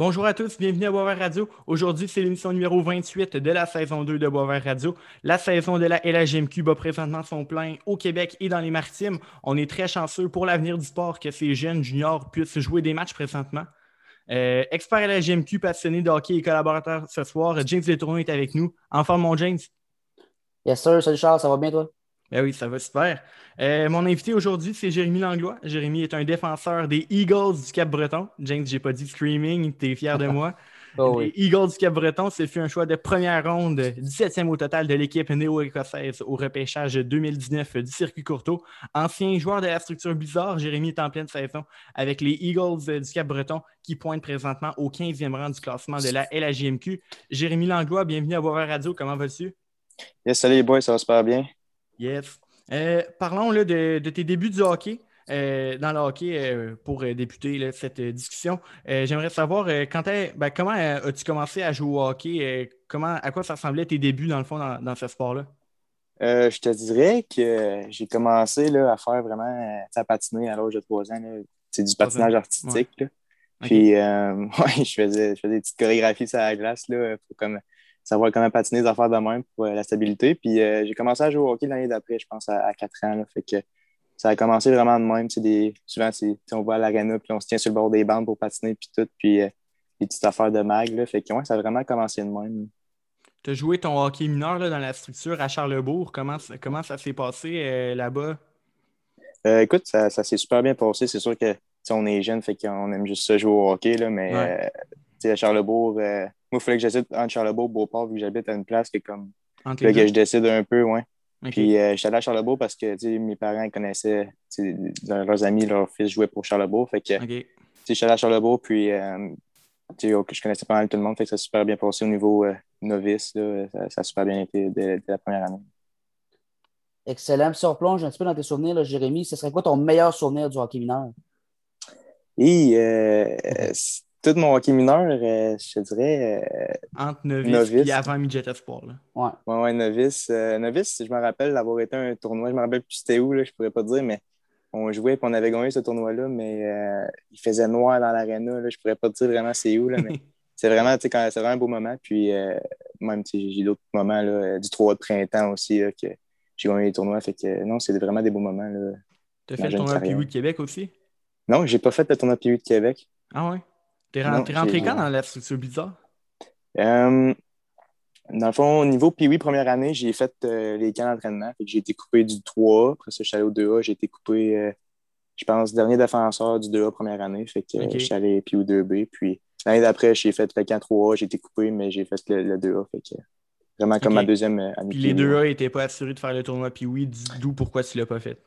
Bonjour à tous, bienvenue à Boisvert Radio. Aujourd'hui, c'est l'émission numéro 28 de la saison 2 de Boisvert Radio. La saison de la LHMQ bat présentement son plein au Québec et dans les Maritimes. On est très chanceux pour l'avenir du sport que ces jeunes juniors puissent jouer des matchs présentement. Euh, expert LHMQ, passionné de et collaborateur ce soir, James Letourneau est avec nous. En forme, mon James? Yes, sir. Salut Charles, ça va bien, toi? Ben oui, ça va super. Euh, mon invité aujourd'hui, c'est Jérémy Langlois. Jérémy est un défenseur des Eagles du Cap-Breton. James, j'ai pas dit screaming, tu es fier de moi. Oh les Eagles du Cap-Breton, ce fut un choix de première ronde, 17e au total de l'équipe néo-écossaise au repêchage 2019 du circuit Courteau. Ancien joueur de la structure bizarre, Jérémy est en pleine saison avec les Eagles du Cap-Breton qui pointent présentement au 15e rang du classement de la LAGMQ. Jérémy Langlois, bienvenue à Voir Radio. Comment vas-tu? Yes, salut les boys, ça va super bien. Yes. Euh, parlons là, de, tes débuts du hockey. Euh, dans le hockey euh, pour débuter cette discussion. J'aimerais savoir quand ben, comment as-tu commencé à jouer au hockey? comment, à quoi ça ressemblait tes débuts dans le fond dans, ce sport-là? je te dirais que j'ai commencé là, à faire vraiment à patiner à l'âge de 3 ans. C'est du patinage artistique. Puis je, faisais, je faisais des petites chorégraphies sur la glace là, pour comme savoir comment patiner des affaires de même pour euh, la stabilité. Puis euh, j'ai commencé à jouer au hockey l'année d'après, je pense, à, 4 ans. fait que ça a commencé vraiment de même. Des, souvent, on va à l'aréna, puis on se tient sur le bord des bandes pour patiner, puis tout, puis euh, les petites affaires de mag. Là, fait que ça a vraiment commencé de même. Tu as joué ton hockey mineur dans la structure à Charlebourg. Comment, comment ça s'est passé là-bas? écoute, ça, s'est super bien passé. C'est sûr que on est jeune, fait qu'on aime juste ça jouer au hockey, là, mais à Charlebourg, moi, il fallait que j'hésite entre Charlebourg et Beauport, vu que j'habite à une place que comme. Là, que je décide un peu, ouais. Puis euh, je suis allé à Charlebourg parce que mes parents connaissaient leurs amis, leurs fils jouaient pour Charlebourg. Fait que je suis allé à Charlebourg, puis euh, je connaissais pas mal tout le monde. Fait que ça a super bien passé au niveau euh, novice. ça, a super bien été dès, la première année. Excellent. Si on replonge un petit peu dans tes souvenirs, Jérémy, ce serait quoi ton meilleur souvenir du hockey mineur? Et tout mon hockey mineur, euh, je te dirais. Euh, Entre novice, et avant midget espoir. Là. Ouais. ouais, ouais, novice. Euh, novice, je me rappelle d'avoir été un tournoi. Je me rappelle plus c'était où, là, je pourrais pas dire, mais on jouait et on avait gagné ce tournoi-là, mais il faisait noir dans l'aréna. Je pourrais pas te dire vraiment c'est où, là, mais c'est vraiment, c'est vraiment un beau moment. Puis même, j'ai d'autres moments là, du 3 de printemps aussi que j'ai gagné les tournois. Fait que non, c'est vraiment des beaux moments. Tu as fait le tournoi Piwi de Québec aussi? Non, j'ai pas fait le tournoi Piwi de Québec. Ah ouais? T'es rentré quand dans la structure bizarre? Euh, dans le fond, au niveau Pee-Wee, première année, j'ai fait euh, les camps d'entraînement. J'ai été coupé du 3A. Après ça, je suis allé au 2A. J'ai été coupé, euh, je pense, dernier défenseur du 2A première année. Fait que je suis allé Pee-Wee 2B. Puis l'année d'après, j'ai fait le camp 3A. J'ai été coupé, mais j'ai fait le, 2A. Fait que vraiment comme ma deuxième année. Puis les 2A n'étaient pas assurés de faire le tournoi Pee-Wee. D'où pourquoi tu ne l'as pas fait?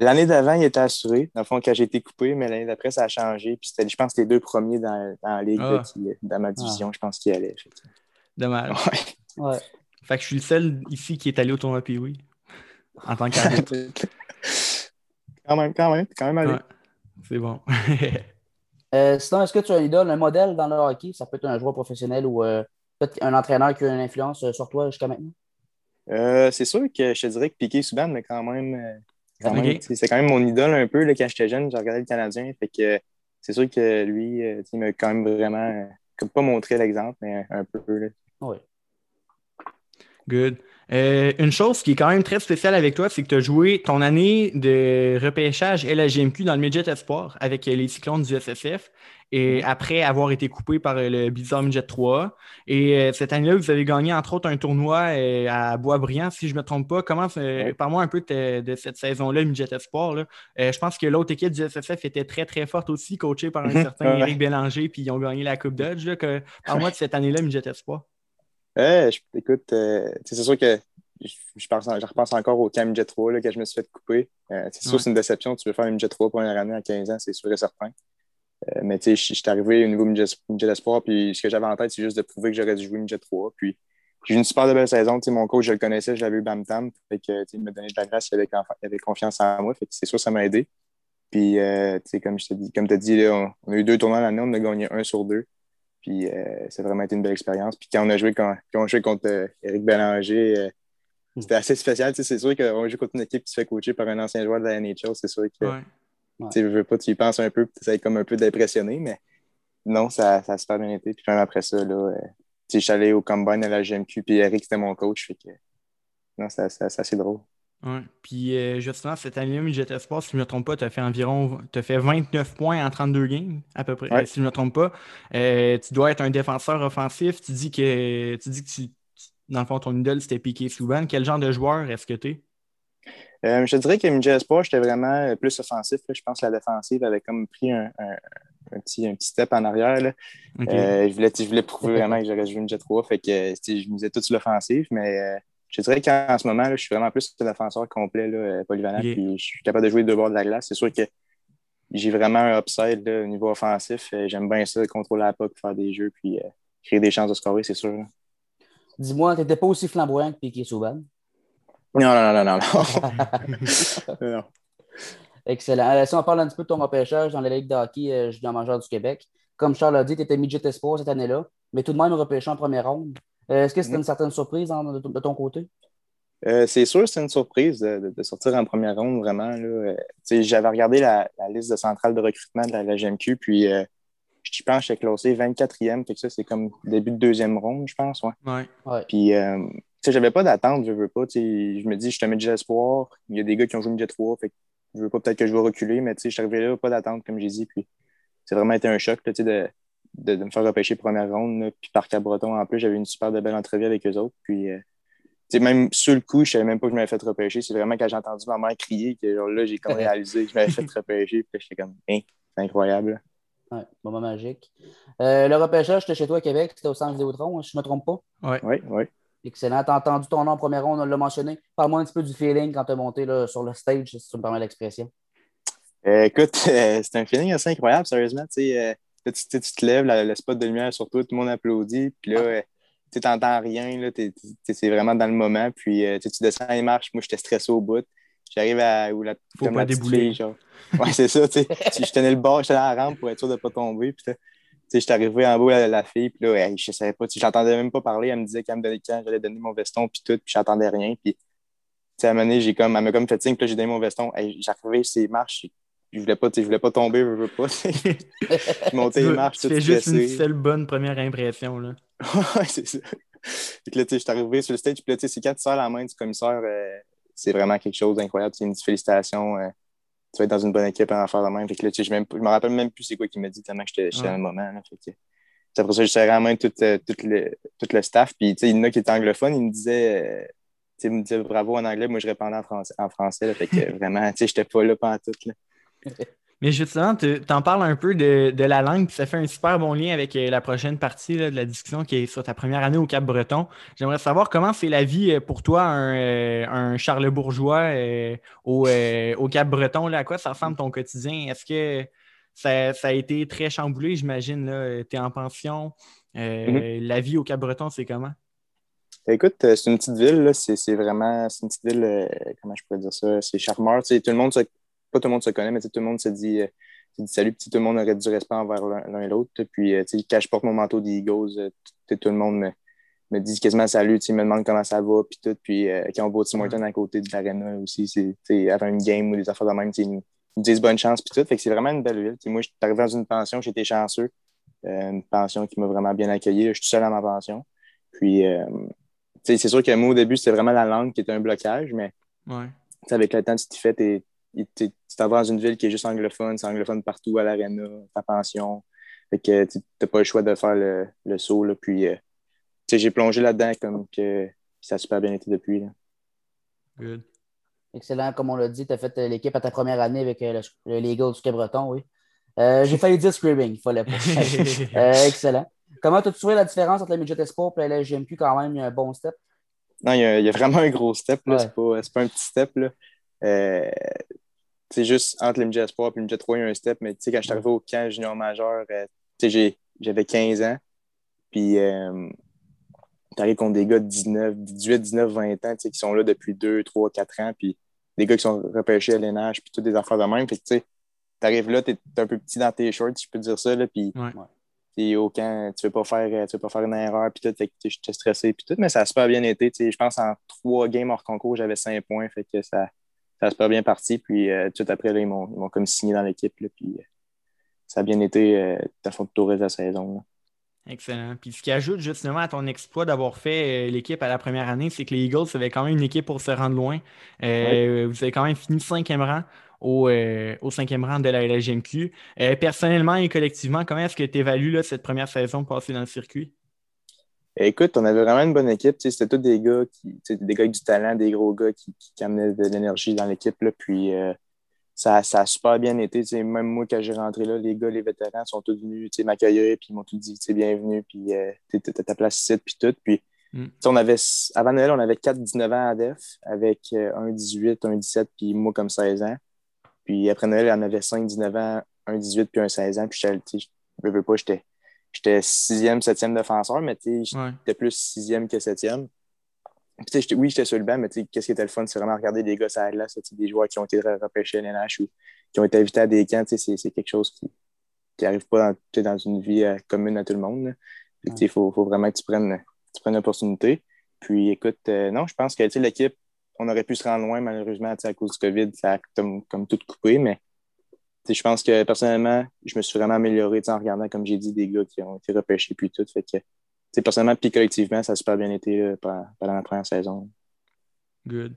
L'année d'avant, il était assuré. Dans le fond, quand j'ai été coupé, mais l'année d'après, ça a changé. Puis c'était, je pense, les deux premiers dans, dans la ligue ah. dans ma division, je pense, qu'il allait. Dommage. Ouais. Fait que je suis le seul ici qui est allé au tournoi Pee-Wee en tant qu'arbitre. quand même, quand même, quand même allé. C'est bon. euh, sinon, est-ce que tu as une idole, un modèle dans le hockey? Ça peut être un joueur professionnel ou euh, peut-être un entraîneur qui a une influence sur toi jusqu'à maintenant? Euh, c'est sûr que je te dirais que Piqué Souban, mais quand même c'est quand même mon idole un peu. Là, quand j'étais jeune, j'ai regardé le Canadien. Fait que c'est sûr que lui, euh, il m'a quand même vraiment, comme pas montré l'exemple, mais un, peu. Là. Oui. Good. Euh, une chose qui est quand même très spéciale avec toi, c'est que tu as joué ton année de repêchage LHGMQ dans le Midget Espoir avec les Cyclones du SSF et mm-hmm. après avoir été coupé par le Bizarre Midget 3. Et euh, cette année-là, vous avez gagné entre autres un tournoi euh, à Boisbriand, si je ne me trompe pas. Comment, parle-moi un peu de, cette saison-là, Midget Espoir. je pense que l'autre équipe du SSF était très, très forte aussi, coachée par un mm-hmm. certain Eric Bélanger, puis ils ont gagné la Coupe Dodge. Parle-moi de cette année-là, Midget Espoir. Ouais, écoute, euh, c'est sûr que je, pense, je repense encore au camp Jet 3 là, que je me suis fait couper. Euh, c'est sûr, c'est une déception. Tu veux faire une Jet 3 première année à 15 ans, c'est sûr et certain. Euh, mais tu sais, je, suis arrivé au niveau Midget, Espoir, puis ce que j'avais en tête, c'est juste de prouver que j'aurais dû jouer Jet 3. Puis j'ai eu une super belle saison. Tu sais, mon coach, je le connaissais, je l'avais eu Bam Tam. Fait que, il m'a donné de la grâce, il avait, il avait confiance en moi. Fait que c'est sûr, ça m'a aidé. Puis, tu sais, comme je te dis, comme tu as dit, là, on, a eu deux tournois l'année, on a gagné un sur deux. Puis euh, ça a vraiment été une belle expérience. Puis quand on a joué, quand, on joué contre euh, Éric Bélanger, euh, hmm. c'était assez spécial. C'est sûr qu'on joue contre une équipe qui se fait coacher par un ancien joueur de la NHL. C'est sûr que tu veux pas, tu y penses un peu, tu essaies comme un peu d'impressionner, mais non, ça, ça a super bien été. Puis même après ça, là, euh, je suis allé au combine à la GMQ, puis Eric, c'était mon coach. Fait que, non, c'est assez drôle. Ouais. Puis euh, justement, cette année-là, Midget Sport, si je ne me trompe pas, tu as fait environ as fait 29 points en 32 games, à peu près, si je ne me trompe pas. Euh, tu dois être un défenseur offensif. Tu dis que tu dis que tu, dans le fond, ton idole, c'était Piqué Souban. Quel genre de joueur est-ce que tu es? Euh, je dirais que Midget Sport, j'étais vraiment plus offensif. Je pense que la défensive avait comme pris un, un, petit, un petit step en arrière. Là. je, voulais, je voulais prouver vraiment que j'aurais joué Midget 3. Fait que je misais tout sur l'offensive, mais je dirais qu'en ce moment, je suis vraiment plus un défenseur complet, là, euh, polyvalent, puis je suis capable de jouer deux bords de la glace. C'est sûr que j'ai vraiment un upside au niveau offensif. Euh, j'aime bien ça, contrôler la puck, faire des jeux, puis euh, créer des chances de scorer, c'est sûr. Dis-moi, tu n'étais pas aussi flamboyant que Piquet Souban? Non, non, non, non, non. non. Excellent. si on parle un petit peu de ton repêchage dans la Ligue de hockey junior majeur du Québec, comme Charles a dit, tu étais midget espoir cette année-là, mais tout de même repêché en première ronde. Euh, est-ce que c'était une certaine surprise de, ton côté? Euh, c'est sûr, c'est une surprise de, sortir en première ronde, vraiment. Euh, j'avais regardé la, liste de centrale de recrutement de la, GMQ, puis je pense que j'étais classé 24e, fait que ça, c'est comme début de deuxième ronde, je pense. Ouais. ouais. Puis, j'avais pas d'attente, je veux pas. Je me dis, je te mets de espoir. Il y a des gars qui ont joué midget 3, fait je veux pas peut-être que je vais reculer, mais je suis arrivé là, pas d'attente, comme j'ai dit. Puis, c'est vraiment été un choc de, de, me faire repêcher première ronde. puis par Cabreton, en plus, j'avais une super belle entrevue avec eux autres. Puis, euh, même sur le coup, je savais même pas que je m'avais fait repêcher. C'est vraiment quand j'ai entendu ma mère crier que genre, là, j'ai comme réalisé que je m'avais fait repêcher. Puis j'étais comme, hein, c'est incroyable. Ouais, moment magique. Euh, le repêchage, c'était chez toi à Québec, c'était au centre Vidéotron, si je ne me trompe pas? Oui, oui, oui. Excellent. Tu as entendu ton nom en première ronde, on l'a mentionné. Parle-moi un petit peu du feeling quand tu es monté là, sur le stage, si tu me permets l'expression. Euh, écoute, c'est un feeling assez incroyable, sérieusement. tu, tu, te lèves, le spot de lumière sur toi, tout le monde applaudit. Puis là, tu n'entends rien. C'est vraiment dans le moment. Puis euh, tu descends les marches. Moi, j'étais stressé au bout. J'arrive à où la Faut pas débouler. genre. Ouais, c'est ça. je tenais le bord, j'étais dans la rampe pour être sûr de ne pas tomber. Puis je suis arrivé en haut à la fille, puis là, je savais pas, j'entendais même pas parler. Elle me disait qu'elle me donnait quand j'allais donner mon veston, puis tout, puis j'entendais rien. Puis, à un moment donné, j'ai comme, elle m'a comme fait signe, puis là, j'ai donné mon veston. J'arrivais sur ces marches, je voulais pas, je voulais pas tomber, je veux pas. je montais les marches, tout juste une seule bonne première impression, là. ouais, c'est ça. Puis là, je suis arrivé sur le stage, puis là, c'est quand tu sors la main du commissaire, euh, c'est vraiment quelque chose d'incroyable. C'est une félicitation. Euh, tu vas être dans une bonne équipe en faire la main. Fait que là, je, je me rappelle même plus c'est quoi qu'il m'a dit tellement que j'étais ouais. dans le moment. Là, fait que, après ça, je serrais la main tout, euh, tout, le, tout le staff. Puis, il y en a qui étaient anglophones, ils me disaient, il me disait bravo en anglais. Moi, je répondais en français. En français là, fait que vraiment, tu sais, j'étais pas là pendant tout. Là. Mais justement, tu en parles un peu de, la langue, puis ça fait un super bon lien avec euh, la prochaine partie de la discussion qui est sur ta première année au Cap-Breton. J'aimerais savoir comment c'est la vie euh, pour toi, un, euh, un charlebourgeois au, au Cap-Breton. À quoi ça ressemble ton quotidien? Est-ce que ça, a été très chamboulé, j'imagine? Tu es en pension. Mm-hmm. La vie au Cap-Breton, c'est comment? Écoute, c'est une petite ville, c'est vraiment, c'est une petite ville, comment je pourrais dire ça, c'est charmeur, tout le monde se pas tout le monde se connaît, mais tout le monde se dit, euh, salut, tout le monde aurait du respect envers l'un et l'autre. Puis, euh, quand je porte mon manteau d'Eagles, euh, tout le monde me, dit quasiment salut, me demande comment ça va, puis tout. Puis, quand on voit Tim Horton à côté de l'arena aussi, c'est avant une game ou des affaires de même, ils nous disent bonne chance, puis tout. Fait que c'est vraiment une belle ville. moi, je suis arrivé dans une pension, j'étais chanceux. une pension qui m'a vraiment bien accueilli. Je suis tout seul à ma pension. Puis, c'est sûr que moi, au début, c'était vraiment la langue qui était un blocage, mais avec le temps, tu t'y fais, tu t'en vas dans une ville qui est juste anglophone, c'est anglophone partout à l'aréna, ta pension. Fait que tu n'as pas le choix de faire le, le saut. Là, puis euh, j'ai plongé là-dedans comme que ça a super bien été depuis. Là. Good. Excellent. Comme on l'a dit, tu as fait euh, l'équipe à ta première année avec euh, le, le Eagles du Quai-Breton, oui. j'ai failli dire screaming, il fallait pas. excellent. Comment as-tu trouvé la différence entre le Midget Espoir et la GMQ quand même? Il y a un bon step? Non, il y a, il y a vraiment un gros step. Ce C'est pas, pas, un petit step. Là c'est juste entre le midget Espoir et le midget 3, il y a un step. Mais quand je suis arrivé au camp junior majeur, euh, j'avais 15 ans. Puis, euh, tu arrives contre des gars de 19, 18, 19, 20 ans qui sont là depuis 2, 3, 4 ans. Puis, des gars qui sont repêchés à l'ENH, puis toutes des affaires de même. Fait tu arrives là, tu es, un peu petit dans tes shorts, si je peux dire ça. Là, puis, au camp, tu ne veux, pas faire, tu veux pas faire une erreur, puis tout. Fait que j'étais stressé, puis tout. Mais ça a super bien été. Je pense en trois games hors concours, j'avais 5 points. Fait que ça ça a super bien parti. Puis euh, tout après, là, ils m'ont comme signé dans l'équipe. Puis euh, ça a bien été euh, à fond de tout de la saison. Excellent. Puis ce qui ajoute justement à ton exploit d'avoir fait l'équipe à la première année, c'est que les Eagles avaient quand même une équipe pour se rendre loin. Vous avez quand même fini cinquième rang au, au cinquième rang de la LGMQ. personnellement et collectivement, comment est-ce que tu évalues cette première saison passée dans le circuit? Écoute, on avait vraiment une bonne équipe. C'était tous des gars qui, des gars avec du talent, des gros gars qui, qui amenaient de l'énergie dans l'équipe. Puis euh, ça, ça, a super bien été. Même moi, quand j'ai rentré là, les gars, les vétérans sont tous venus m'accueillir, puis ils m'ont tout dit bienvenue, puis euh, t'as ta place ici, puis tout. Puis mm. on avait, avant Noël, on avait 4-19 ans à DEF, avec euh, un 18, un 17, puis moi comme 16 ans. Puis après Noël, on avait 5-19 ans, un 18, puis un 16 ans. Puis je ne veux pas, j'étais j'étais sixième, septième défenseur, mais j'étais plus sixième que septième. oui, j'étais sur le banc, mais qu'est-ce qui était le fun, c'est vraiment regarder des gars à la des joueurs qui ont été repêchés à l'NH ou qui ont été invités à des camps, c'est quelque chose qui n'arrive pas dans, dans, une vie euh, commune à tout le monde. Il faut, vraiment que tu prennes, tu prennes l'opportunité. Puis écoute, euh, non, je pense que l'équipe, on aurait pu se rendre loin, malheureusement, à cause du COVID, ça a comme, comme tout coupé, mais je pense que personnellement, je me suis vraiment amélioré en regardant, comme j'ai dit, des gars qui ont été repêchés puis tout. Fait que, personnellement, puis collectivement, ça a super bien été pendant, la première saison. Good.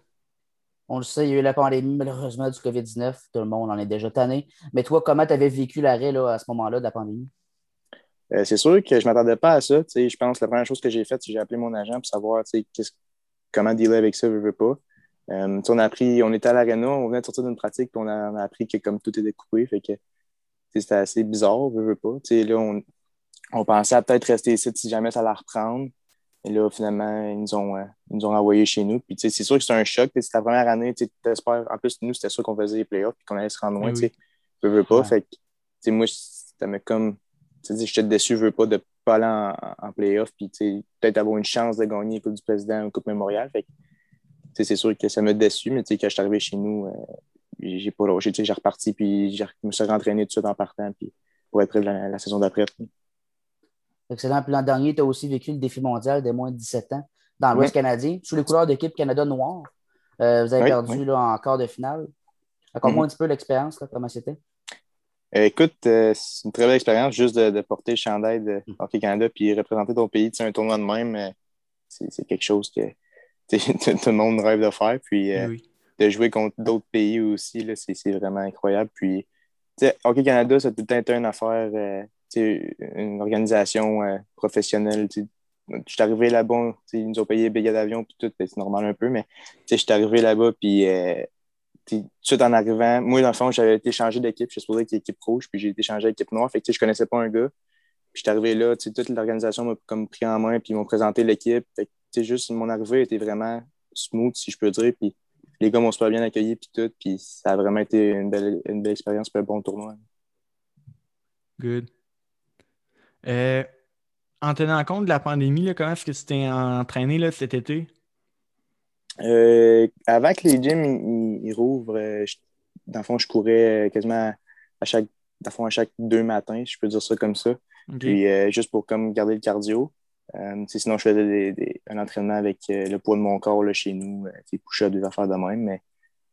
On le sait, il y a eu la pandémie, malheureusement, du COVID-19. Tout le monde en est déjà tanné. Mais toi, comment tu avais vécu l'arrêt à ce moment-là de la pandémie? Euh, c'est sûr que je ne m'attendais pas à ça. Je pense que la première chose que j'ai faite, c'est que j'ai appelé mon agent pour savoir comment dealer avec ça, je veux pas. Euh, on a appris, on était à l'arena, on venait de sortir d'une pratique, puis on a, appris que comme tout était coupé, fait que c'était assez bizarre, je veux pas. là, on, on, pensait à peut-être rester ici si jamais ça allait reprendre. Et là, finalement, ils nous ont, euh, ils nous ont envoyés chez nous. Puis c'est sûr que c'est un choc. C'est la première année, tu En plus, nous, c'était sûr qu'on faisait les playoffs et qu'on allait se rendre loin. Oui. Je veux pas. Fait que, moi, m'a comme. J'étais déçu, je veux pas de pas aller en, en playoff. Puis peut-être avoir une chance de gagner la Coupe du Président ou Coupe Mémoriale. Fait c'est sûr que ça m'a déçu, mais quand je suis arrivé chez nous, euh, j'ai pas J'ai reparti, puis je me suis rentraîné tout de suite en partant, puis pour être prêt la, saison d'après. Excellent. Puis l'an dernier, tu as aussi vécu le défi mondial des moins de 17 ans dans l'Ouest canadien, sous les couleurs d'équipe Canada Noir. Euh, vous avez perdu Là, en quart de finale. Raconte-moi mm-hmm. un petit peu l'expérience, comment c'était. Euh, écoute, c'est une très belle expérience juste de, porter le chandail de mm. Hockey Canada puis représenter ton pays. un tournoi de même, c'est quelque chose que tout le monde rêve de faire. Puis euh, de jouer contre d'autres pays aussi, c'est vraiment incroyable. Puis, Hockey Canada, ça a tout le temps été une affaire, euh, une organisation euh, professionnelle. Je suis arrivé là-bas, ils nous ont payé les billets d'avion, puis tout, c'est normal un peu, mais je suis arrivé là-bas, puis tout de suite en arrivant, moi, dans le fond, j'avais été changé d'équipe, je suis supposé être équipe rouge, puis j'ai été changé à l'équipe noire, fait que je connaissais pas un gars. Puis je suis arrivé là, toute l'organisation m'a comme pris en main, puis ils m'ont présenté l'équipe juste mon arrivée était vraiment smooth, si je peux dire. Puis les gars m'ont super bien accueilli, puis tout. Puis ça a vraiment été une belle, une belle expérience, puis un bon tournoi. Good. Euh, en tenant compte de la pandémie, comment est-ce que tu t'es entraîné là, cet été? Euh, avant que les gyms ils, rouvrent, euh, dans le fond, je courais quasiment à chaque, dans à chaque deux matins, si je peux dire ça comme ça. Puis juste pour comme garder le cardio. Euh, sinon, je faisais un entraînement avec euh, le poids de mon corps là, chez nous, euh, push-ups, des affaires de même, mais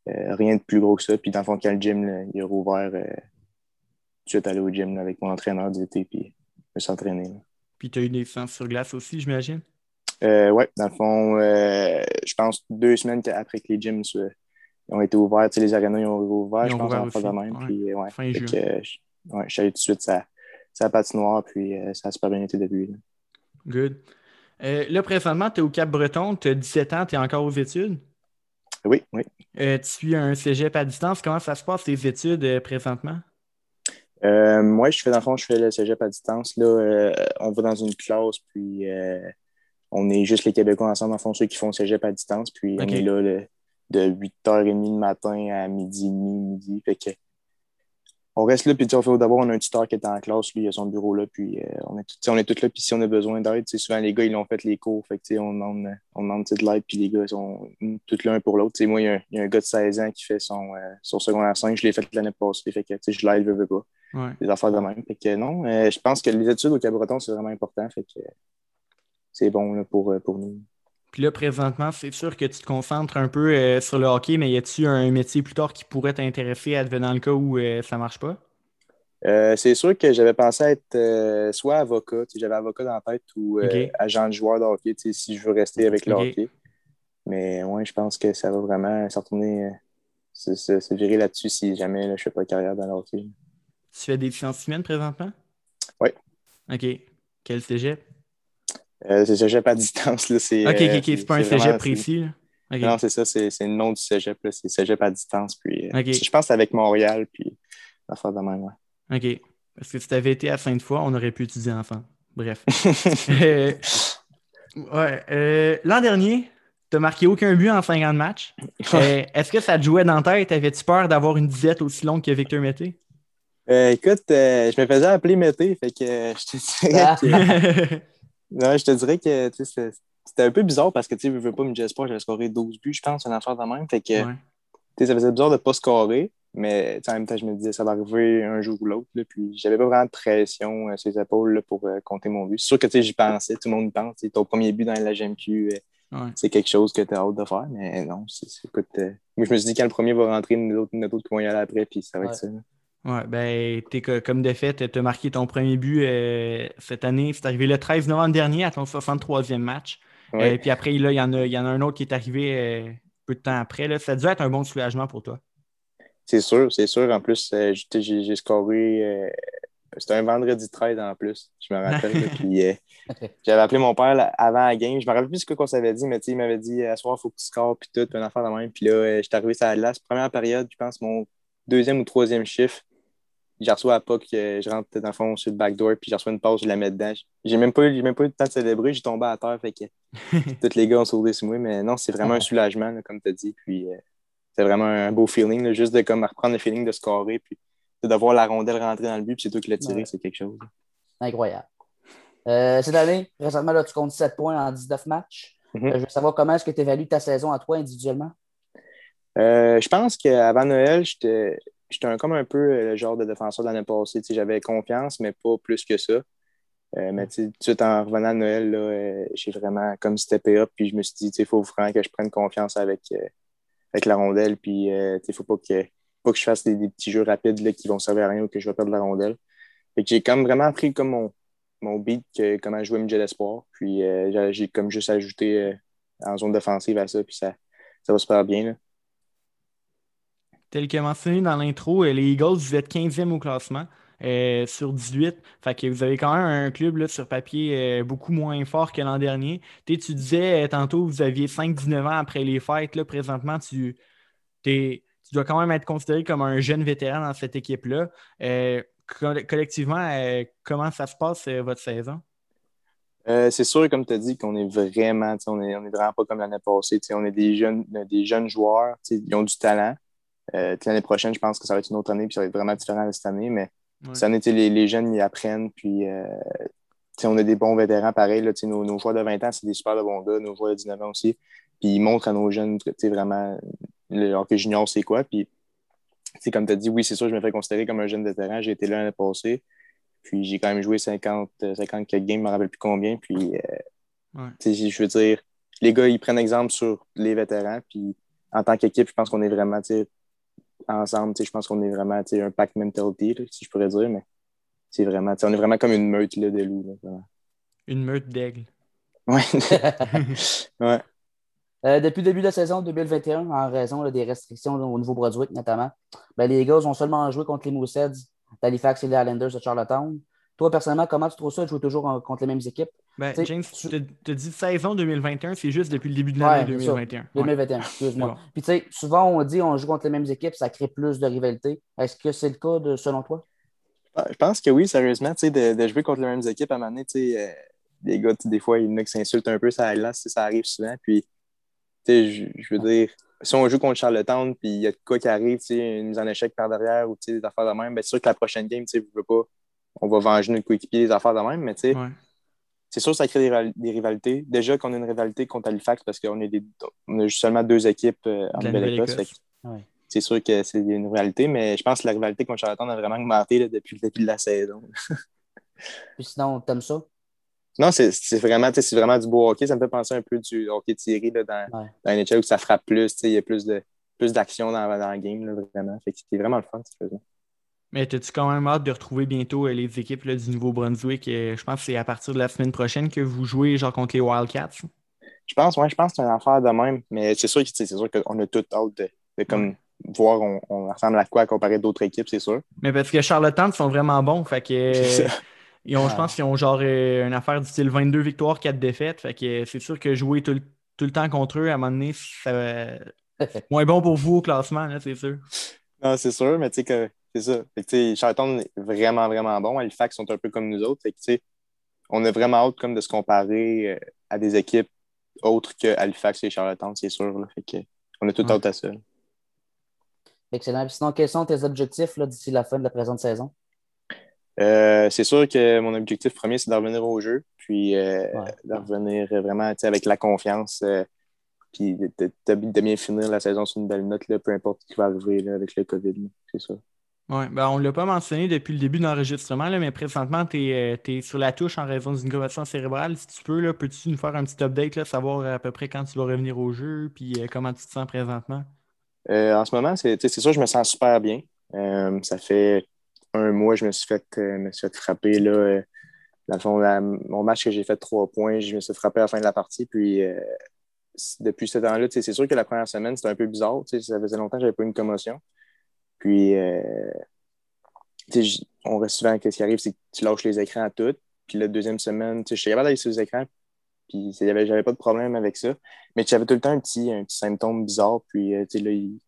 rien de plus gros que ça. Puis dans le fond, quand le gym il est rouvert, je suis allé au gym avec mon entraîneur d'été, puis je me suis entraîné. Puis tu as eu des séances sur glace aussi, j'imagine? oui, dans le fond, je pense deux semaines après que les gyms ont été ouverts, les arénas ils ont ouvert, je pense, en de même. Puis, ouais, fin juin. je suis allé tout de suite à, à la patinoire, puis ça a super bien été depuis. Là. Good. Euh, là, présentement, tu es au Cap-Breton, tu as 17 ans, tu es encore aux études? Oui, oui. Euh, tu suis un cégep à distance. Comment ça se passe, tes études euh, présentement? moi, je fais, dans le fond, je fais le cégep à distance. Là, on va dans une classe, puis on est juste les Québécois ensemble, en fond, ceux qui font le cégep à distance. Puis on est là de 8h30 le matin à midi, midi. Fait que on reste là, puis on fait d'abord, on a un tuteur qui est en classe, lui, il a son bureau là, puis euh, on, est on est tous là, puis si on a besoin d'aide, souvent les gars, ils ont fait les cours, fait que on demande, on demande de l'aide, puis les gars sont tous l'un pour l'autre. Moi, il y, a un, il y, a un gars de 16 ans qui fait son, euh, son secondaire 5, je l'ai fait l'année passée, fait que je l'aide, je veux pas. Ouais. Des affaires de même. Fait que non, euh, je pense que les études au Cabreton, c'est vraiment important, fait que c'est bon là, pour, pour nous. Puis là, présentement, c'est sûr que tu te concentres un peu sur le hockey, mais y a-tu un métier plus tard qui pourrait t'intéresser à dans le cas où ça marche pas? Euh, c'est sûr que j'avais pensé être euh, soit avocat, j'avais avocat dans la tête ou euh, agent de joueur de hockey, si je veux rester avec le hockey. Mais ouais, je pense que ça va vraiment se retourner, se, virer là-dessus si jamais je ne fais pas carrière dans le hockey. Tu fais des sciences humaines présentement? Oui. OK. Quel cégep? C'est cégep à distance. Là, OK, OK, OK. C'est pas un cégep précis. Non, c'est ça, c'est le nom du cégep. C'est cégep à distance. Puis, Je pense avec Montréal, puis la fois de même, ouais. OK. Parce que si tu avais été à Sainte-Foy, on aurait pu étudier enfant. Bref. Euh, ouais. Euh, l'an dernier, tu n'as marqué aucun but en 50 matchs. Euh, est-ce que ça te jouait dans la tête? Avais-tu peur d'avoir une disette aussi longue que Victor Mété? écoute, je me faisais appeler Mété, fait que je te dirais ah. que. non, je te dirais que c'était un peu bizarre parce que tu veux pas, me Sport, j'avais scoré 12 buts, je pense, une affaire de même. Fait que ça faisait bizarre de ne pas scorer. Mais en même temps, je me disais, ça va arriver un jour ou l'autre. Puis j'avais pas vraiment de pression euh, sur les épaules pour euh, compter mon but. C'est sûr que j'y pensais, tout le monde y pense. Ton premier but dans la GMQ, euh, c'est quelque chose que tu as hâte de faire. Mais non, écoute, moi je me suis dit quand le premier va rentrer, nous autres, nous autres qui vont y aller après, puis ça va être ça. Ouais, ben, es, comme de fait, tu as marqué ton premier but cette année. C'est arrivé le 13 novembre dernier à ton 63e match. Et puis après, il y, en a, y en a un autre qui est arrivé peu de temps après. Là. Ça a dû être un bon soulagement pour toi. C'est sûr, c'est sûr. En plus, euh, j'ai scoré. Euh, c'était un vendredi 13 en plus, je me rappelle. puis, euh, j'avais appelé mon père avant la game. Je me rappelle plus ce qu'on s'avait dit, mais il m'avait dit à soir, il faut que tu scores, puis tout, puis une affaire de même. Puis là, j'étais arrivé sur la glace. Première période, je pense, mon deuxième ou troisième chiffre. J'ai reçu à POC, je rentre dans le fond sur le backdoor, puis j'ai reçu une pause, je la mets dedans. J'ai même, pas eu, même pas eu le temps de célébrer, j'ai tombé à terre, fait que tous les gars ont sauté sur moi. Mais non, c'est vraiment un soulagement, comme tu as dit. Puis c'est vraiment un beau feeling, juste de comme reprendre le feeling de scorer, puis de voir la rondelle rentrer dans le but, puis c'est toi qui l'as tiré, c'est quelque chose. Incroyable. Euh, cette année, récemment, là, tu comptes 7 points en 19 matchs. Mhm. Euh, je veux savoir comment est-ce que tu évalues ta saison à toi individuellement? Euh, je pense qu'avant Noël, j'étais comme un peu le genre de défenseur de l'année passée. J'avais confiance, mais pas plus que ça. mais tout de suite, en revenant à Noël, j'ai vraiment comme steppé up, puis je me suis dit, il faut vraiment que je prenne confiance avec, avec la rondelle. Puis, euh, il ne faut pas que, pas que je fasse des, petits jeux rapides là, qui vont servir à rien ou que je vais perdre la rondelle. j'ai comme vraiment appris comme mon, mon beat, comment jouer midget d'espoir. Puis, euh, j'ai comme juste ajouté euh, en zone défensive à ça. Puis, ça, ça va super bien. Tel que mentionné dans l'intro, les Eagles, vous êtes 15e au classement. Euh, sur 18. Fait que vous avez quand même un club là, sur papier euh, beaucoup moins fort que l'an dernier. tu disais euh, tantôt vous aviez 5-19 ans après les fêtes. Là, présentement, tu, tu dois quand même être considéré comme un jeune vétéran dans cette équipe-là. collectivement, comment ça se passe votre saison? c'est sûr, comme tu as dit, qu'on est vraiment, on est, on est vraiment pas comme l'année passée. On est des jeunes, des jeunes joueurs, ils ont du talent. L'année prochaine, je pense que ça va être une autre année, puis ça va être vraiment différent de cette année, mais ça les, les, jeunes y apprennent, puis euh, on a des bons vétérans pareil. Là, nos, nos, joueurs de 20 ans, c'est des super de bons gars, nos joueurs de 19 ans aussi. Puis ils montrent à nos jeunes vraiment le hockey junior, c'est quoi. Puis comme tu as dit, oui, c'est sûr, je me fais considérer comme un jeune vétéran. J'ai été là l'année passée. Puis j'ai quand même joué 50, 50 quelques games, je ne me rappelle plus combien. Puis euh, je veux dire, les gars, ils prennent exemple sur les vétérans. Puis en tant qu'équipe, je pense qu'on est vraiment ensemble. Je pense qu'on est vraiment un pack mentality, si je pourrais dire, mais c'est vraiment, on est vraiment comme une meute là, de loups. une meute d'aigle. Ouais. ouais. Euh, depuis le début de la saison 2021, en raison des restrictions au Nouveau-Brunswick notamment, ben, les Eagles ont seulement joué contre les Mooseheads d'Halifax et les Islanders de Charlottetown. Toi, personnellement, comment tu trouves ça de jouer toujours contre les mêmes équipes? Ben, James, tu te, dis saison 2021, c'est juste depuis le début de l'année 2021. 2021, excuse-moi. Puis tu sais, souvent on dit on joue contre les mêmes équipes, ça crée plus de rivalité. Est-ce que c'est le cas de, selon toi? Ah, je pense que oui, sérieusement, de, de jouer contre les mêmes équipes à un moment donné, euh, les gars, des fois, il y en a qui s'insultent un peu, ça glace, ça arrive souvent. Puis, je, je veux dire, si on joue contre Charlottetown, puis il y a de quoi qui arrive, une mise en échec par derrière ou des affaires de même, ben, c'est sûr que la prochaine game, tu ne veux pas, on va venger notre coéquipier, des affaires de même, mais tu sais, c'est sûr que ça crée des, rivalités. Déjà qu'on a une rivalité contre Halifax parce qu'on est des, on a seulement deux équipes euh, en Nouvelle-Écosse. C'est sûr que c'est une rivalité, mais je pense que la rivalité contre Charlotte a vraiment augmenté depuis le début de la saison. Puis sinon, t'aimes ça? Non, c'est vraiment, vraiment du beau hockey. Ça me fait penser un peu du hockey tiré là, dans, ouais. dans NHL où ça frappe plus. Il y a plus de plus d'action dans, dans, la game, là, vraiment. c'est vraiment le fun, cette Mais as-tu quand même hâte de retrouver bientôt les équipes du Nouveau-Brunswick? je pense que c'est à partir de la semaine prochaine que vous jouez genre contre les Wildcats. Je pense, ouais, je pense que c'est une affaire de même. Mais c'est sûr, c'est sûr qu'on a tout hâte de, comme voir on, on, ressemble à quoi comparer d'autres équipes, c'est sûr. Mais parce que Charlottetown sont vraiment bons. Fait que, ils ont, Je pense qu'ils ont genre euh, une affaire du style 22 victoires, 4 défaites. Fait que c'est sûr que jouer tout, le temps contre eux, à un moment donné, ça moins bon pour vous au classement, c'est sûr. Non, c'est sûr, mais tu sais que c'est ça. Charlottetown est vraiment, vraiment bon. Halifax sont un peu comme nous autres. Fait que, on a vraiment hâte comme de se comparer euh, à des équipes autres que Halifax et Charlottetown, c'est sûr. Là. Fait que, on a tout hâte à ça. Excellent. sinon, quels sont tes objectifs d'ici la fin de la présente saison? Euh, c'est sûr que mon objectif premier, c'est de revenir au jeu, puis euh, de revenir vraiment avec la confiance, euh, puis de, bien finir la saison sur une belle note, là, peu importe ce qui va arriver avec le COVID. C'est ça. Oui, ben on ne l'a pas mentionné depuis le début de l'enregistrement, mais présentement, tu es, sur la touche en raison d'une commotion cérébrale. Si tu peux, peux-tu nous faire un petit update, là, savoir à peu près quand tu vas revenir au jeu, puis comment tu te sens présentement? Euh, en ce moment, c'est sûr, je me sens super bien. Euh, ça fait un mois, je me suis fait, euh, me suis fait frapper. Là, dans le fond, mon match que j'ai fait trois points, je me suis frappé à la fin de la partie. Puis depuis ce temps-là, c'est sûr que la première semaine, c'était un peu bizarre. Ça faisait longtemps que je n'avais pas eu une commotion. Puis on reste souvent, qu'est-ce qui arrive, c'est que tu lâches les écrans à toutes. Puis la deuxième semaine, je suis capable d'aller sur les écrans, puis j'avais pas de problème avec ça. Mais j'avais tout le temps un petit, un petit symptôme bizarre. Puis euh,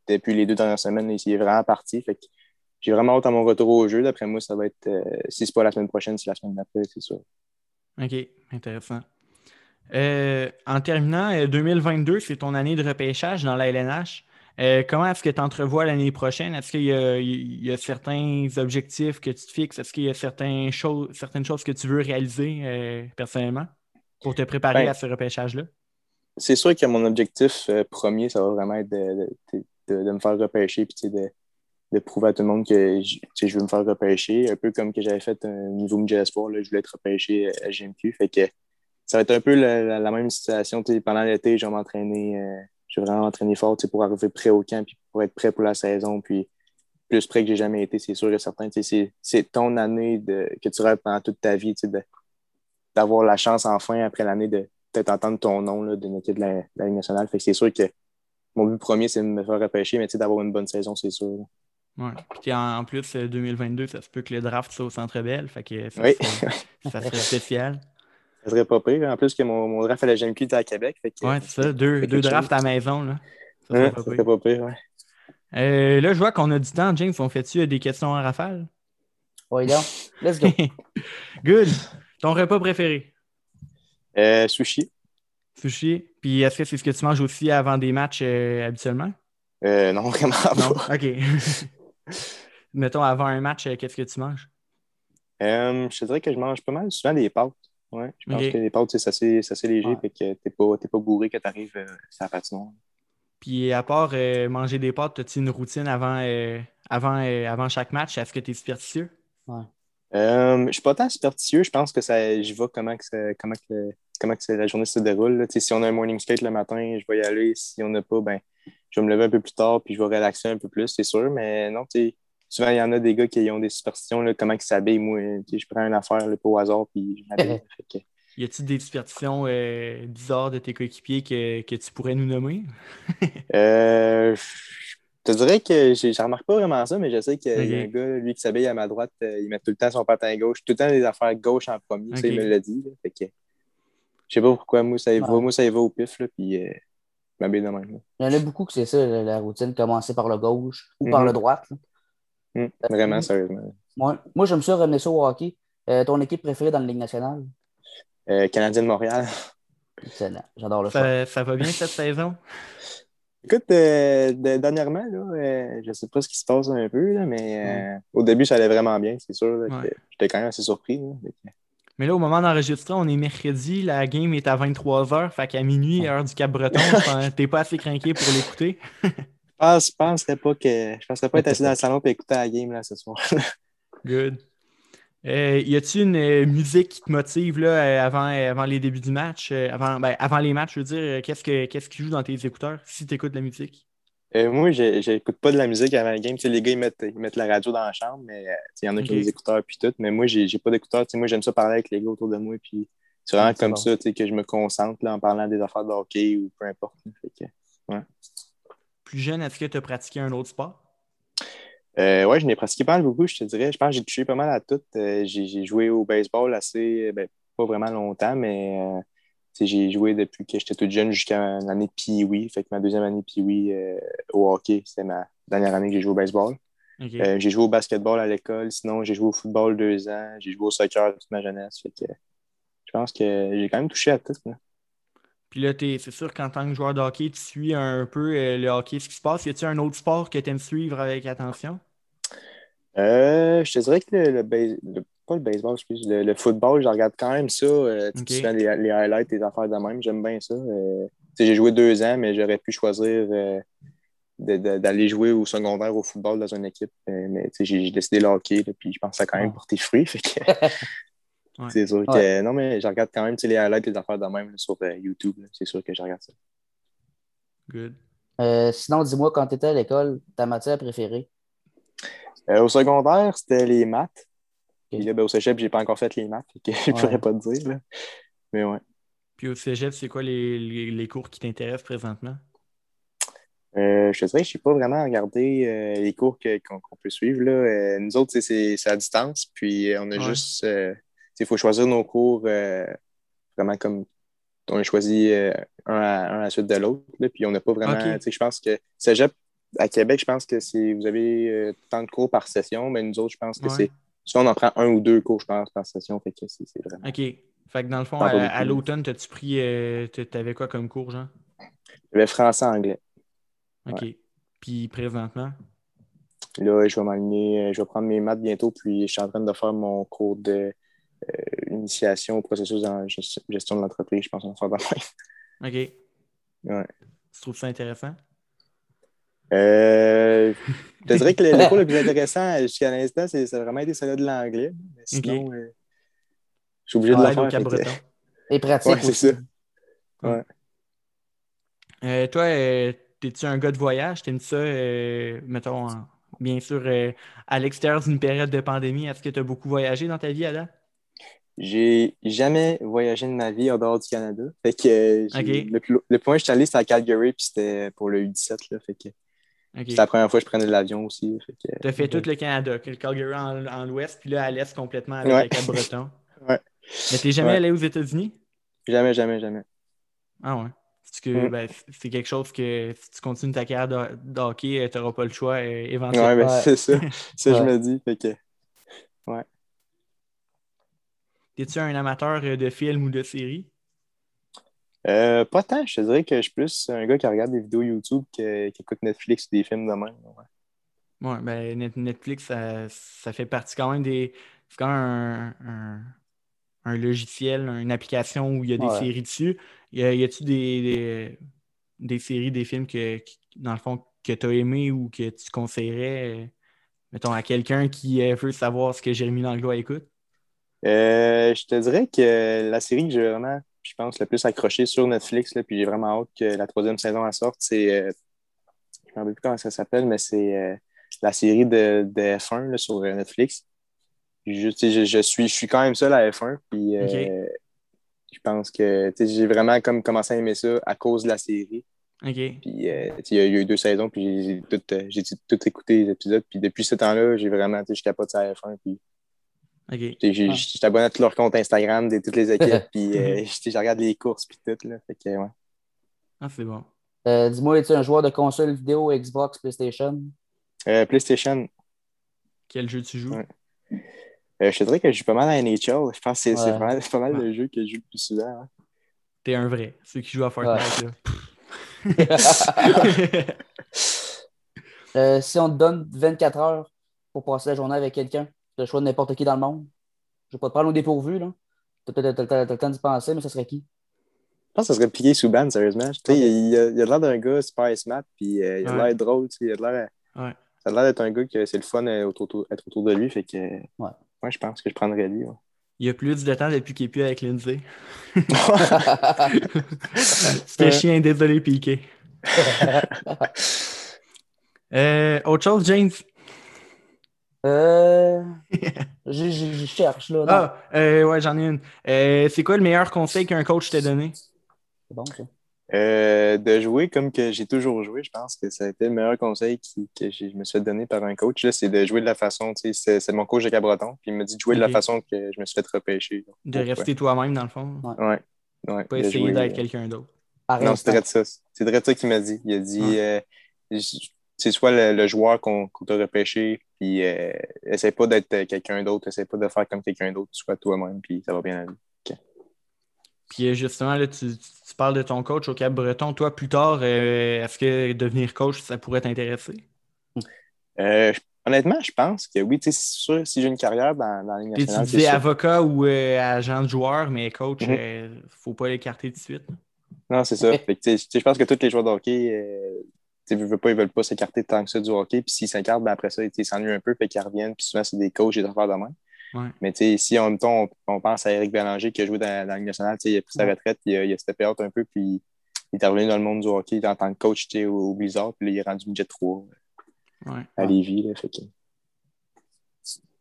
depuis les deux dernières semaines, il est vraiment parti. Fait que j'ai vraiment hâte à mon retour au jeu. D'après moi, ça va être, euh, si c'est pas la semaine prochaine, c'est la semaine d'après, c'est sûr. OK, intéressant. Euh, en terminant, 2022, c'est ton année de repêchage dans la LNH. Comment est-ce que tu entrevois l'année prochaine? Est-ce qu'il y, a certains objectifs que tu te fixes? Est-ce qu'il y a certaines choses, certaines choses que tu veux réaliser personnellement? pour te préparer ben, à ce repêchage-là? C'est sûr que mon objectif euh, premier, ça va vraiment être de, me faire repêcher puis de, de, prouver à tout le monde que je, veux me faire repêcher. Un peu comme que j'avais fait un niveau midget espoir, là, je voulais être repêché à GMQ. Fait que ça va être un peu la, même situation. Pendant l'été, je vais m'entraîner. Je vais vraiment m'entraîner fort pour arriver prêt au camp puis pour être prêt pour la saison. Puis plus près que j'ai jamais été, c'est sûr et certain. C'est ton année de, que tu rêves pendant toute ta vie, de, d'avoir la chance enfin, après l'année, de peut-être entendre ton nom là, d'une équipe de la, Ligue nationale. Fait que c'est sûr que mon but premier, c'est de me faire repêcher, mais d'avoir une bonne saison, c'est sûr. Oui. Puis en, plus, 2022, euh, ça se peut que le draft soit au Centre Bell. Fait que ça, oui. ça serait spécial. Ça serait pas pire. En plus que mon, mon draft à la GMQ était à Québec. Oui, c'est ça. Deux, deux drafts à la maison. Là. Ça serait pas, pire. pas pire. Ouais. Euh, là, je vois qu'on a du temps. James, on fait-tu des questions en rafale? Oui, donc. Let's go. Good. Ton repas préféré? Euh, sushi. Sushi. Puis est-ce que c'est ce que tu manges aussi avant des matchs euh, habituellement? Euh, non, vraiment non? OK. Mettons, avant un match, qu'est-ce que tu manges? je te dirais que je mange pas mal souvent des pâtes. Ouais, je pense que les pâtes, c'est assez, assez, léger, ouais. fait que t'es pas, pas bourré quand t'arrives euh, à la patinoire. Puis à part manger des pâtes, as-tu une routine avant, avant, avant chaque match? Est-ce que tu es superstitieux? Ouais. Euh, je ne suis pas tant superstitieux. Je pense que ça, j'y vais comment, que comment, que, comment que la journée se déroule. Si on a un morning skate le matin, je vais y aller. Si on n'a pas, ben, je vais me lever un peu plus tard puis je vais relaxer un peu plus, c'est sûr. Mais non, souvent, il y en a des gars qui ont des superstitions. Là, comment ils s'habillent. Moi, je prends une affaire là, au hasard puis je m'habille. Y a-t-il des superstitions euh, bizarres de tes coéquipiers que, que, tu pourrais nous nommer? euh, je te dirais que je remarque pas vraiment ça, mais je sais qu'il y a un gars, lui, qui s'habille à ma droite, euh, il met tout le temps son patin gauche, tout le temps les affaires gauche en premier, ça, il me l'a dit. Là, fait que, je sais pas pourquoi, moi, ça y va, moi, ça y va au pif, là, puis euh, je m'habille de même. Il y en a beaucoup que c'est ça, la routine, commencer par le gauche ou par le mhm. droite. Mhm. vraiment, sérieusement. Moi, moi, j'aime ça ramener ça au hockey. Euh, ton équipe préférée dans la Ligue nationale? Canadien de Montréal. Excellent, j'adore le ça, ça va bien cette saison? Écoute, euh, dernièrement, là, euh, je ne sais pas ce qui se passe un peu, là, mais euh, au début, ça allait vraiment bien, c'est sûr. J'étais quand même assez surpris. mais là, au moment d'enregistrer, on est mercredi, la game est à 23h, fait qu'à minuit, heure du Cap-Breton, t'es pas assez craqué pour l'écouter. je penserais pas que je penserais pas être assis dans le salon et écouter la game là, ce soir. Good. Euh, y a-t-il une euh, musique qui te motive là, euh, avant, avant les débuts du match, avant, ben, avant les matchs, je veux dire, qu'est-ce, que, qu'est-ce qui joue dans tes écouteurs si tu écoutes la musique? Moi, j'écoute pas de la musique avant la game. les gars, ils mettent, ils mettent, la radio dans la chambre, mais il y en a qui ont des écouteurs puis tout. Mais moi, j'ai pas d'écouteurs. Moi, j'aime ça parler avec les gars autour de moi. Puis c'est vraiment comme ça que je me concentre là, en parlant des affaires de hockey ou peu importe. Plus jeune, est-ce que tu as pratiqué un autre sport? Euh, oui, je n'ai pratiqué pas beaucoup, je te dirais. Je pense que j'ai touché pas mal à tout. Euh, j'ai joué au baseball assez, ben, pas vraiment longtemps, mais j'ai joué depuis que j'étais toute jeune jusqu'à l'année de Pee-Wee. Fait que ma deuxième année de Pee-Wee euh, au hockey, c'était ma dernière année que j'ai joué au baseball. Euh, j'ai joué au basketball à l'école. Sinon, j'ai joué au football deux ans. J'ai joué au soccer toute ma jeunesse. Fait que je pense que j'ai quand même touché à tout. Puis là, c'est sûr qu'en tant que joueur de hockey, tu suis un peu euh, le hockey, ce qui se passe. Y a-t-il un autre sport que tu aimes suivre avec attention? je te dirais que le, le, pas le baseball, excuse, le, le, football, je regarde quand même ça. Euh, tu fais les, les, highlights, les affaires de même, j'aime bien ça. Euh, j'ai joué deux ans, mais j'aurais pu choisir euh, d'aller jouer au secondaire au football dans une équipe. mais j'ai décidé le hockey, puis je pense que ça a quand même porté fruit. C'est sûr que. Non, mais je regarde quand même les highlights, les affaires de même sur YouTube. C'est sûr que je regarde ça. Good. sinon, dis-moi, quand tu étais à l'école, ta matière préférée? au secondaire, c'était les maths. Puis là, ben, au cégep, j'ai pas encore fait les maths, que je pourrais pas te dire. Mais ouais. Puis au cégep, c'est quoi les, les, cours qui t'intéressent présentement? Euh, je te dirais que je n'ai pas vraiment regardé euh, les cours qu'on peut suivre. Là. Euh, nous autres, c'est à distance. Puis on a juste. Il faut choisir nos cours vraiment comme on a choisi un, à, la suite de l'autre. Puis on n'a pas vraiment. Je pense que Cégep, à Québec, je pense que vous avez tant de cours par session, mais nous autres, je pense que c'est Soit on en prend un ou deux cours, je pense, par session. Fait que c'est vraiment. OK. Fait que dans le fond, à, l'automne, t'as-tu pris. Euh, t'avais quoi comme cours, Jean? J'avais français-anglais. OK. Puis présentement? Là, je vais m'aligner, euh, je vais prendre mes maths bientôt, puis je suis en train de faire mon cours de euh, au processus de gestion de l'entreprise. Je pense qu'on va faire de OK. Ouais. Tu trouves ça intéressant? Euh, je te dirais que le, cours le plus intéressant jusqu'à l'instant, c'est vraiment été celui de l'anglais. Sinon, euh, je suis obligé de le faire. Et pratique. Ouais, c'est ça. Ouais. Euh, toi, euh, es-tu un gars de voyage? T'aimes ça, mettons, bien sûr, à l'extérieur d'une période de pandémie, est-ce que tu as beaucoup voyagé dans ta vie, Adam? J'ai jamais voyagé de ma vie en dehors du Canada. Fait que le, le, point où je suis allé, c'était à Calgary, puis c'était pour le U17. Là, fait que c'est la première fois que je prenais de l'avion aussi. Tu as fait tout le Canada, le Calgary en, en l'ouest, puis là à l'est complètement avec le Cap-Breton. ouais. Mais t'es jamais allé aux États-Unis? Jamais, jamais, jamais. Ah ouais. Que, mm. ben, c'est quelque chose que si tu continues ta carrière de, hockey, euh, tu n'auras pas le choix euh, éventuellement. Ouais, ben, c'est ça. ça, je me dis. Fait que... Ouais. Es-tu un amateur euh, de films ou de séries? Euh, pas tant, je te dirais que je suis plus un gars qui regarde des vidéos YouTube qui, écoute Netflix ou des films de même. Ouais, ouais ben Netflix, ça, fait partie quand même des. C'est quand même un, logiciel, une application où il y a des séries dessus. Y a-tu des, des, séries, des films que, dans le fond, que tu as aimé ou que tu conseillerais, mettons, à quelqu'un qui euh, veut savoir ce que Jérémy Langlois écoute? Euh, je te dirais que la série que j'ai vraiment je pense, le plus accroché sur Netflix. Là, puis j'ai vraiment hâte que la troisième saison sorte. C'est, euh, je ne me rappelle plus comment ça s'appelle, mais c'est euh, la série de, de F1 là, sur Netflix. Je, je, suis, je suis quand même seul à F1. Puis je pense que j'ai vraiment comme commencé à aimer ça à cause de la série. Puis il y a eu deux saisons, puis j'ai tout, tout écouté les épisodes. Puis depuis ce temps-là, j'ai vraiment, je capote à F1. Puis Okay. Je suis abonné à tous leurs comptes Instagram de toutes les équipes, puis euh, je regarde les courses, puis tout. Là, fait que, ouais. Ah, c'est bon. Euh, dis-moi, es-tu un joueur de console vidéo, Xbox, PlayStation? Euh, PlayStation. Quel jeu tu joues? je te dirais que je joue pas mal à NHL. Je pense que c'est pas mal le jeu que je joue le plus souvent. Hein. T'es un vrai. Ceux qui jouent à Fortnite. Là. si on te donne 24 heures pour passer la journée avec quelqu'un, le choix de n'importe qui dans le monde. Je ne vais pas te prendre au dépourvu. Là. Tu as peut-être le temps d'y penser, mais ça serait qui? Je pense que ça serait Piqué Souban, sérieusement. Okay. Il, il, a, il a l'air d'un gars super smart, puis euh, il a l'air drôle. Il a l'air. Ouais. Ça a l'air d'être un gars que c'est le fun d'être euh, autour, être autour de lui. Fait que, ouais. moi, je pense que je prendrais lui. Il y a plus de temps depuis qu'il n'est plus avec Lindsay. C'était chien, désolé, Piqué. Euh, autre chose, James? Euh, je, je- je cherche, là. Non, Ah, euh, ouais, j'en ai une. Euh, c'est quoi le meilleur conseil qu'un coach t'a donné? C'est bon, ça. Euh, de jouer comme que j'ai toujours joué, je pense que ça a été le meilleur conseil qui- que je me suis fait donner par un coach. là, C'est de jouer de la façon, tu sais, c'est mon coach de Cabreton, puis il m'a dit de jouer de la façon que je me suis fait repêcher. De Ouais. rester toi-même, dans le fond. Ouais. ouais Pas de essayer d'être quelqu'un d'autre. Non, c'est vrai de ça. C'est vrai de ça qu'il m'a dit. Il a dit euh, c'est soit le, le joueur qu'on qu'on t'a repêché, puis euh, essaie pas d'être euh, quelqu'un d'autre, essaie pas de faire comme quelqu'un d'autre, sois toi-même, puis ça va bien aller. Puis euh, justement, là, tu, tu parles de ton coach au Cap-Breton. Toi, plus tard, euh, est-ce que devenir coach, ça pourrait t'intéresser? Euh, honnêtement, je pense que oui, tu sais, c'est sûr, si j'ai une carrière dans, dans Tu tu nationale, c'est disais sûr. avocat ou euh, agent de joueur, mais coach, Mhm. euh, faut pas l'écarter tout de suite. Non, c'est ça. Tu tu je pense que tous les joueurs de hockey, euh, sais, veulent pas, ils veulent pas s'écarter tant que ça du hockey. Puis s'ils s'écartent, ben après ça, ils s'ennuient un peu, fait qu'ils reviennent. Puis souvent, c'est des coachs et des affaires de même. Ouais. Mais si en même temps, on, on pense à Eric Bélanger qui a joué dans, dans la Ligue nationale, il a pris sa Ouais. retraite, il a, il a steppé out un peu, puis il est revenu dans le monde du hockey en tant que coach au, au Blizzard, puis là, il est rendu midget 3 Ouais. à. Lévis. Là, fait que...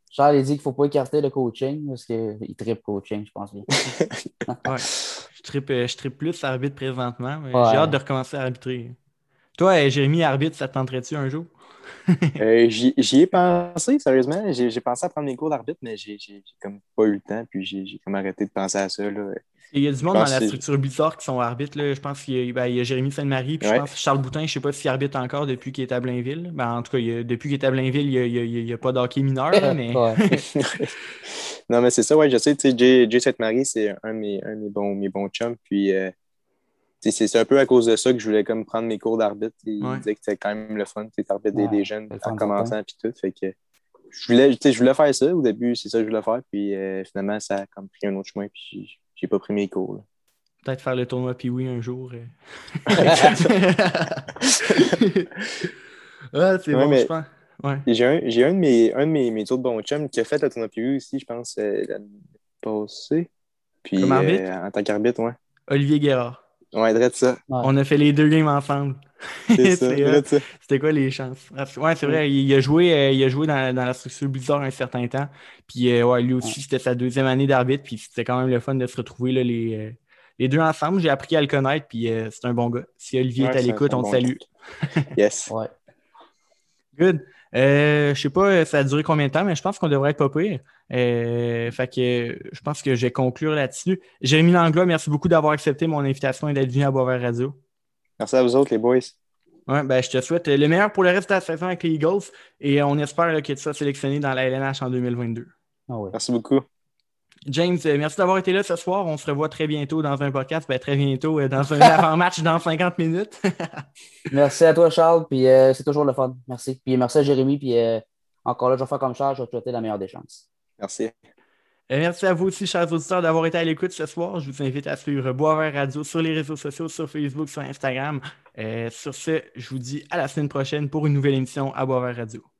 Charles, il dit qu'il ne faut pas écarter le coaching parce qu'il tripe coaching, je pense bien. Ouais. Je trippe, euh, je trippe plus arbitre présentement. mais Ouais. J'ai hâte de recommencer à arbitrer. Toi, euh, Jérémy, arbitre, ça te tenterait-tu un jour? Euh, J'y ai pensé, sérieusement. J'ai pensé à prendre mes cours d'arbitre, mais j'ai comme pas eu le temps, puis j'ai comme arrêté de penser à ça. Là. Il y a du monde dans la structure bizarre qui sont arbitres. là. Je pense qu'il y, a- ben, il y a Jérémy Sainte-Marie, puis je pense Charles Boutin, je ne sais pas s'il arbitre encore depuis qu'il est à Blainville. Ben, en tout cas, il y a- depuis qu'il est à Blainville, il n'y a, pas d'hockey mineur, là, mais non, mais c'est ça, ouais, je sais, Jay, Sainte-Marie, c'est un de mes, un de mes bons, mes bons chums, puis euh, c'est c'est un peu à cause de ça que je voulais comme prendre mes cours d'arbitre. Il Ouais. disait que c'était quand même le fun, des, Ouais, des jeunes en commençant, puis tout, fait que je voulais, je voulais faire ça, au début, c'est ça que je voulais faire, puis euh, finalement, ça a comme pris un autre chemin, puis j'ai- pas pris mes cours, là. peut-être faire le tournoi puis oui un jour. euh. ah, c'est Ouais, bon, mais- je pense. Ouais. J'ai un, j'ai un de, mes, un de mes, mes autres bons chums qui a fait le tournoi PU aussi, je pense, euh, l'année passée. Puis, Comme arbitre? euh, en tant qu'arbitre, ouais. Olivier Guérard. Ouais, drette ça. Ouais. On a fait les deux games ensemble. C'était quoi les chances? C'est- Ouais, c'est vrai, il, il a joué, euh, il a joué dans, dans la structure Blizzard un certain temps. Puis euh, ouais, lui aussi, Ouais. c'était sa deuxième année d'arbitre. Puis c'était quand même le fun de se retrouver là, les, euh, les deux ensemble. J'ai appris à le connaître. Puis euh, c'est un bon gars. Si Olivier Ouais, est à l'écoute, on te salue. Yes. Ouais. Good. Euh, je sais pas, ça a duré combien de temps, mais je pense qu'on devrait être pas pire. Euh, fait que je pense que je vais conclure là-dessus. Jérémy Langlois, merci beaucoup d'avoir accepté mon invitation et d'être venu à Boisvert Radio. Merci à vous autres, les boys. Ouais, ben, je te souhaite le meilleur pour le reste de la saison avec les Eagles et on espère là, que tu sois sélectionné dans la LNH en 2022. Ah ouais. Merci beaucoup. James, euh, merci d'avoir été là ce soir. On se revoit très bientôt dans un podcast, ben, très bientôt euh, dans un avant-match dans 50 minutes. Merci à toi, Charles, puis euh, c'est toujours le fun. Merci. Puis merci à Jérémy, puis euh, encore là, je vais faire comme Charles, je vais te souhaiter la meilleure des chances. Merci. Euh, merci à vous aussi, chers auditeurs, d'avoir été à l'écoute ce soir. Je vous invite à suivre Boisvert Radio sur les réseaux sociaux, sur Facebook, sur Instagram. Euh, sur ce, je vous dis à la semaine prochaine pour une nouvelle émission à Boisvert Radio.